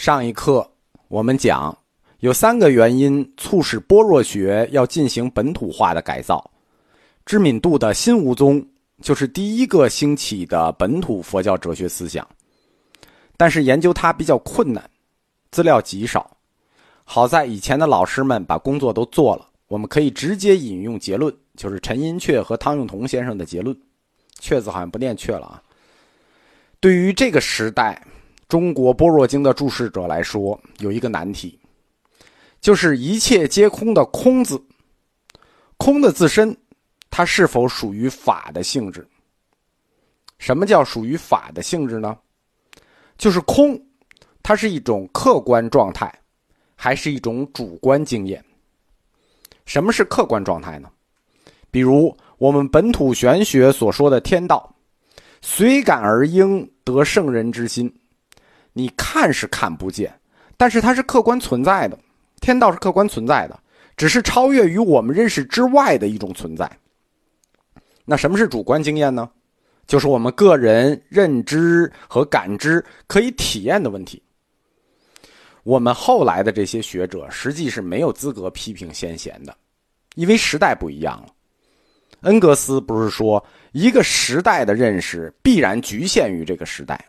上一课我们讲，有三个原因促使般若学要进行本土化的改造。知敏度的新无宗就是第一个兴起的本土佛教哲学思想，但是研究它比较困难，资料极少。好在以前的老师们把工作都做了，我们可以直接引用结论，就是陈寅恪和汤用彤先生的结论。阙字好像不念阙了啊。对于这个时代。中国般若经的注释者来说，有一个难题，就是一切皆空的“空”字，空的自身，它是否属于法的性质？什么叫属于法的性质呢？就是空，它是一种客观状态，还是一种主观经验？什么是客观状态呢？比如我们本土玄学所说的天道，随感而应得圣人之心。你看是看不见，但是它是客观存在的，天道是客观存在的，只是超越于我们认识之外的一种存在。那什么是主观经验呢？就是我们个人认知和感知可以体验的问题。我们后来的这些学者实际是没有资格批评先贤的，因为时代不一样了。恩格斯不是说一个时代的认识必然局限于这个时代。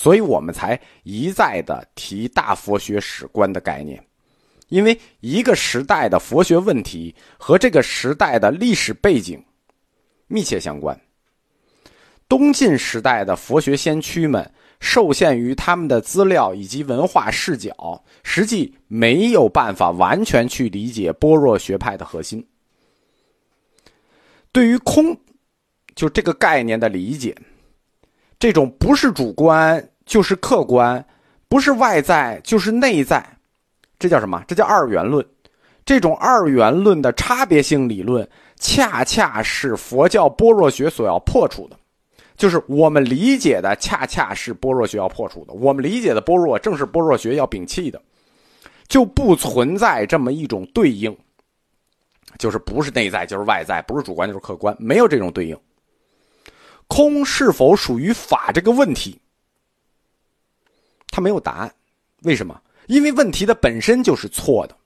所以我们才一再的提大佛学史观的概念，因为一个时代的佛学问题和这个时代的历史背景密切相关。东晋时代的佛学先驱们受限于他们的资料以及文化视角，实际没有办法完全去理解般若学派的核心。对于空，就这个概念的理解，这种不是主观。就是客观，不是外在就是内在，这叫什么？这叫二元论。这种二元论的差别性理论，恰恰是佛教般若学所要破除的。就是我们理解的，恰恰是般若学要破除的。我们理解的般若，正是般若学要摒弃的，就不存在这么一种对应，就是不是内在就是外在，不是主观就是客观，没有这种对应。空是否属于法这个问题？他没有答案，为什么？因为问题的本身就是错的，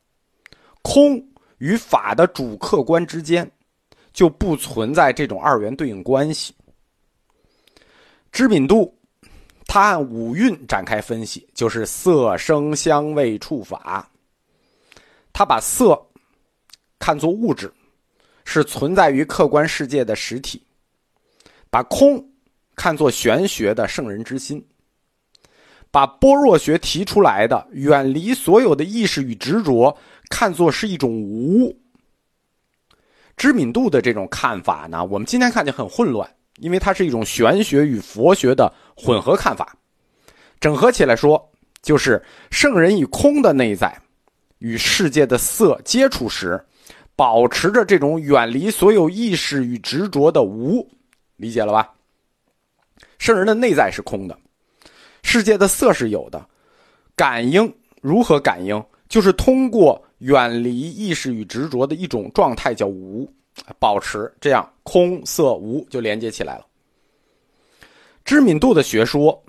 空与法的主客观之间就不存在这种二元对应关系。知敏度，他按五蕴展开分析，就是色、声、香味、触、法。他把色看作物质，是存在于客观世界的实体；把空看作玄学的圣人之心。把般若学提出来的远离所有的意识与执着，看作是一种无。知敏度的这种看法呢，我们今天看见很混乱，因为它是一种玄学与佛学的混合看法。整合起来说，就是圣人以空的内在与世界的色接触时，保持着这种远离所有意识与执着的无，理解了吧？圣人的内在是空的。世界的色是有的，感应如何感应？就是通过远离意识与执着的一种状态，叫无，保持这样空色无就连接起来了。知敏度的学说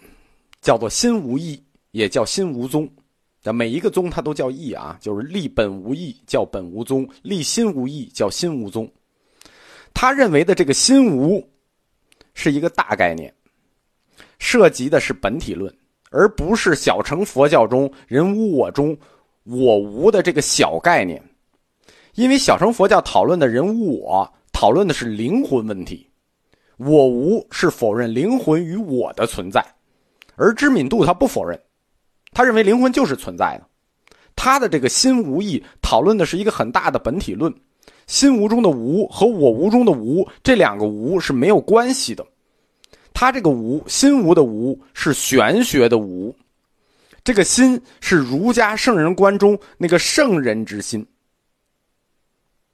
叫做心无意，也叫心无宗。那每一个宗它都叫意啊，就是立本无意叫本无宗，立心无意叫心无宗。他认为的这个心无是一个大概念。涉及的是本体论，而不是小乘佛教中人无我中我无的这个小概念。因为小乘佛教讨论的人无我，讨论的是灵魂问题，我无是否认灵魂与我的存在，而知敏度他不否认，他认为灵魂就是存在的。他的这个心无意讨论的是一个很大的本体论，心无中的无和我无中的无这两个无是没有关系的。他这个无心无的无是玄学的无，这个心是儒家圣人观中那个圣人之心，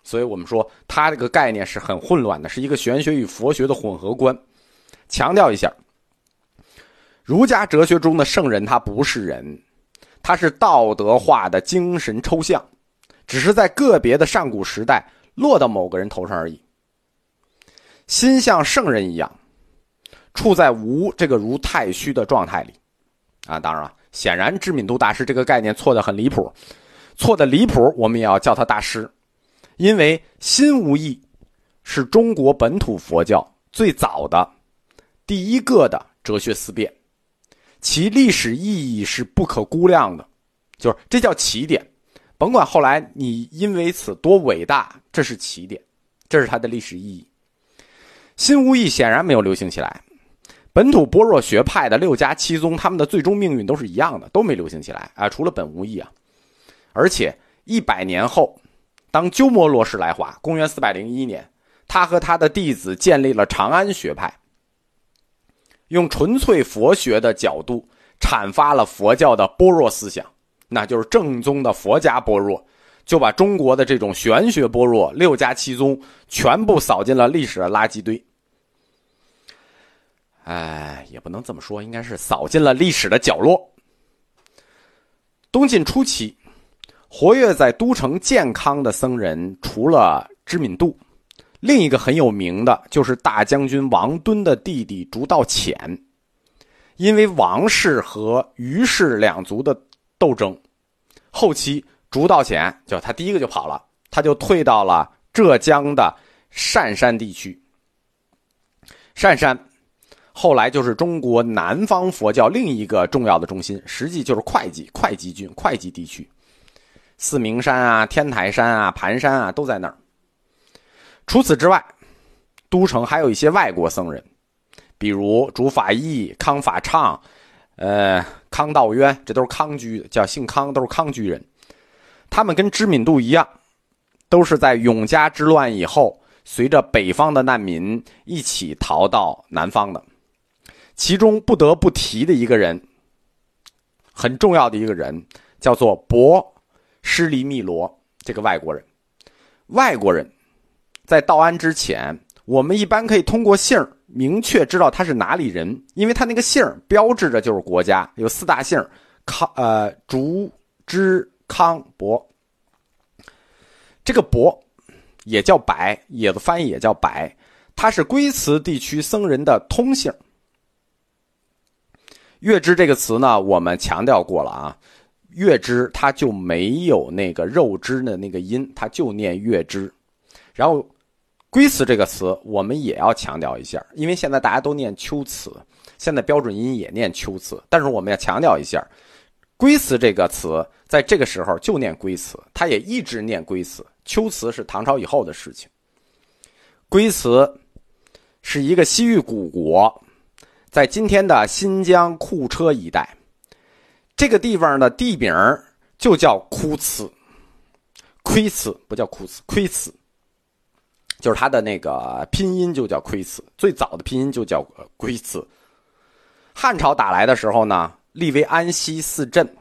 所以我们说他这个概念是很混乱的，是一个玄学与佛学的混合观。强调一下，儒家哲学中的圣人他不是人，他是道德化的精神抽象，只是在个别的上古时代落到某个人头上而已。心像圣人一样。处在无这个如太虚的状态里，啊。当然了，显然知名度大师这个概念错的很离谱，错的离谱，我们也要叫他大师，因为心无义是中国本土佛教最早的第一个的哲学思辨，其历史意义是不可估量的，就是这叫起点。甭管后来你因为此多伟大，这是起点，这是它的历史意义。心无义显然没有流行起来，本土般若学派的六家七宗，他们的最终命运都是一样的，都没流行起来啊，除了本无义啊。而且一百年后，当鸠摩罗什来华，公元四百零一年，他和他的弟子建立了长安学派，用纯粹佛学的角度阐发了佛教的般若思想，那就是正宗的佛家般若。就把中国的这种玄学般若六家七宗全部扫进了历史的垃圾堆。哎，也不能这么说，应该是扫进了历史的角落。东晋初期，活跃在都城健康的僧人，除了知敏度，另一个很有名的就是大将军王敦的弟弟竺道潜。因为王氏和虞氏两族的斗争，后期。竺道潜就他第一个就跑了，他就退到了浙江的单山地区。善山后来就是中国南方佛教另一个重要的中心，实际就是会稽、会稽郡、会稽地区。四明山啊、天台山啊、盘山啊都在那儿。除此之外，都城还有一些外国僧人，比如竺法义、康法畅、呃康道渊，这都是康居，叫姓康，都是康居人。他们跟知敏度一样，都是在永嘉之乱以后，随着北方的难民一起逃到南方的。其中不得不提的一个人，很重要的一个人，叫做博施离密罗这个外国人。外国人，在到安之前，我们一般可以通过姓明确知道他是哪里人，因为他那个姓标志着就是国家，有四大姓康、呃、竹、之。康伯，这个伯也叫白，也的翻译也叫白，他是龟兹地区僧人的通姓。月枝这个词呢，我们强调过了啊，月枝它就没有那个肉枝的那个音，它就念月枝。然后龟兹这个词，我们也要强调一下，因为现在大家都念秋词，现在标准音也念秋词，但是我们要强调一下。龟兹这个词在这个时候就念龟兹，它也一直念龟兹。秋词是唐朝以后的事情。龟兹是一个西域古国，在今天的新疆库车一带，这个地方的地名就叫库兹，龟兹不叫库兹，龟兹就是它的那个拼音就叫龟兹，最早的拼音就叫龟兹。汉朝打来的时候呢？立为安西四镇，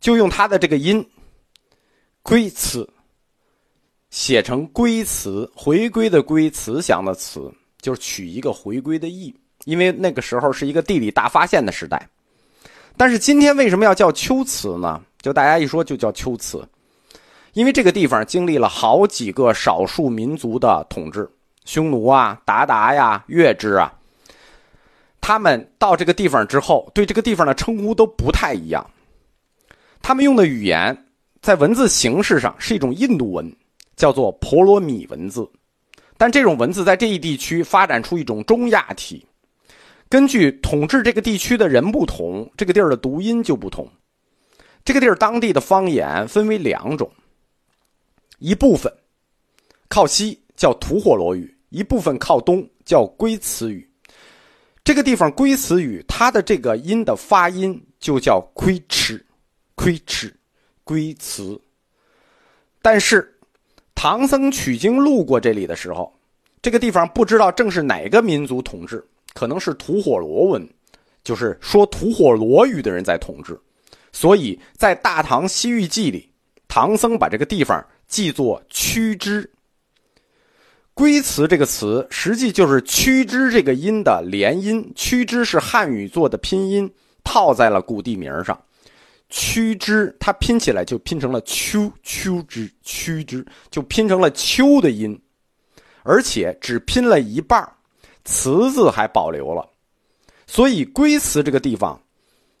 就用他的这个音“归词”写成“归词”，回归的“归”慈祥的“慈”，就是取一个回归的意。因为那个时候是一个地理大发现的时代。但是今天为什么要叫秋瓷呢？就大家一说就叫秋瓷，因为这个地方经历了好几个少数民族的统治，匈奴啊、鞑靼呀、月支啊。他们到这个地方之后，对这个地方的称呼都不太一样。他们用的语言在文字形式上是一种印度文，叫做婆罗米文字。但这种文字在这一地区发展出一种中亚体。根据统治这个地区的人不同，这个地儿的读音就不同。这个地儿当地的方言分为两种，一部分靠西叫吐火罗语，一部分靠东叫龟兹语。这个地方龟兹语，它的这个音的发音就叫“龟吃”，“龟吃”，龟兹。但是，唐僧取经路过这里的时候，这个地方不知道正是哪个民族统治，可能是吐火罗文，就是说吐火罗语的人在统治。所以在《大唐西域记》里，唐僧把这个地方记作“屈之”。龟兹这个词实际就是“屈之”这个音的连音，“屈之”是汉语做的拼音，套在了古地名上。“屈之”它拼起来就拼成了“秋秋之”，“屈之”就拼成了“秋”的音，而且只拼了一半，词字还保留了。所以龟兹这个地方，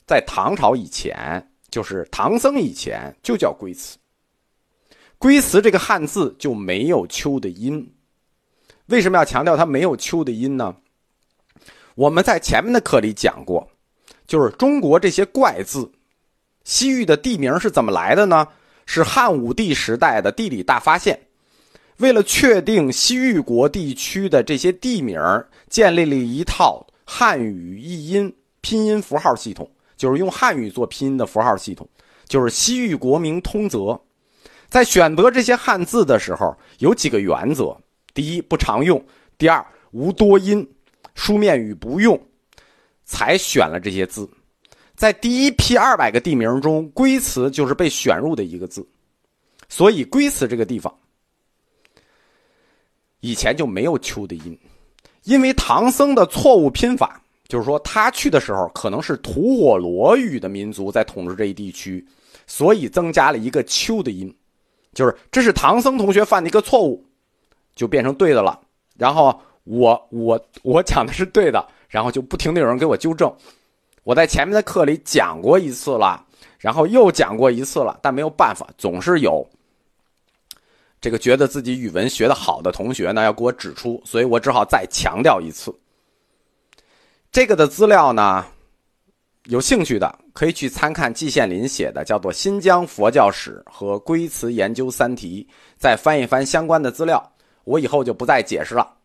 在唐朝以前，就是唐僧以前就叫龟兹。龟兹这个汉字就没有秋的音。为什么要强调它没有秋的音呢？我们在前面的课里讲过，就是中国这些怪字，西域的地名是怎么来的呢？是汉武帝时代的地理大发现，为了确定西域国地区的这些地名，建立了一套汉语译音拼音符号系统，就是用汉语做拼音的符号系统，就是西域国名通则。在选择这些汉字的时候，有几个原则。第一不常用，第二无多音，书面语不用，才选了这些字。在第一批二百个地名中，龟兹就是被选入的一个字，所以龟兹这个地方以前就没有秋的音，因为唐僧的错误拼法，就是说他去的时候可能是吐火罗语的民族在统治这一地区，所以增加了一个秋的音，就是这是唐僧同学犯的一个错误。就变成对的了，然后我我我讲的是对的，然后就不停的有人给我纠正。我在前面的课里讲过一次了，然后又讲过一次了，但没有办法，总是有这个觉得自己语文学的好的同学呢要给我指出，所以我只好再强调一次。这个的资料呢，有兴趣的可以去参看季羡林写的，叫做《新疆佛教史和龟兹研究三题》，再翻一翻相关的资料。我以后就不再解释了。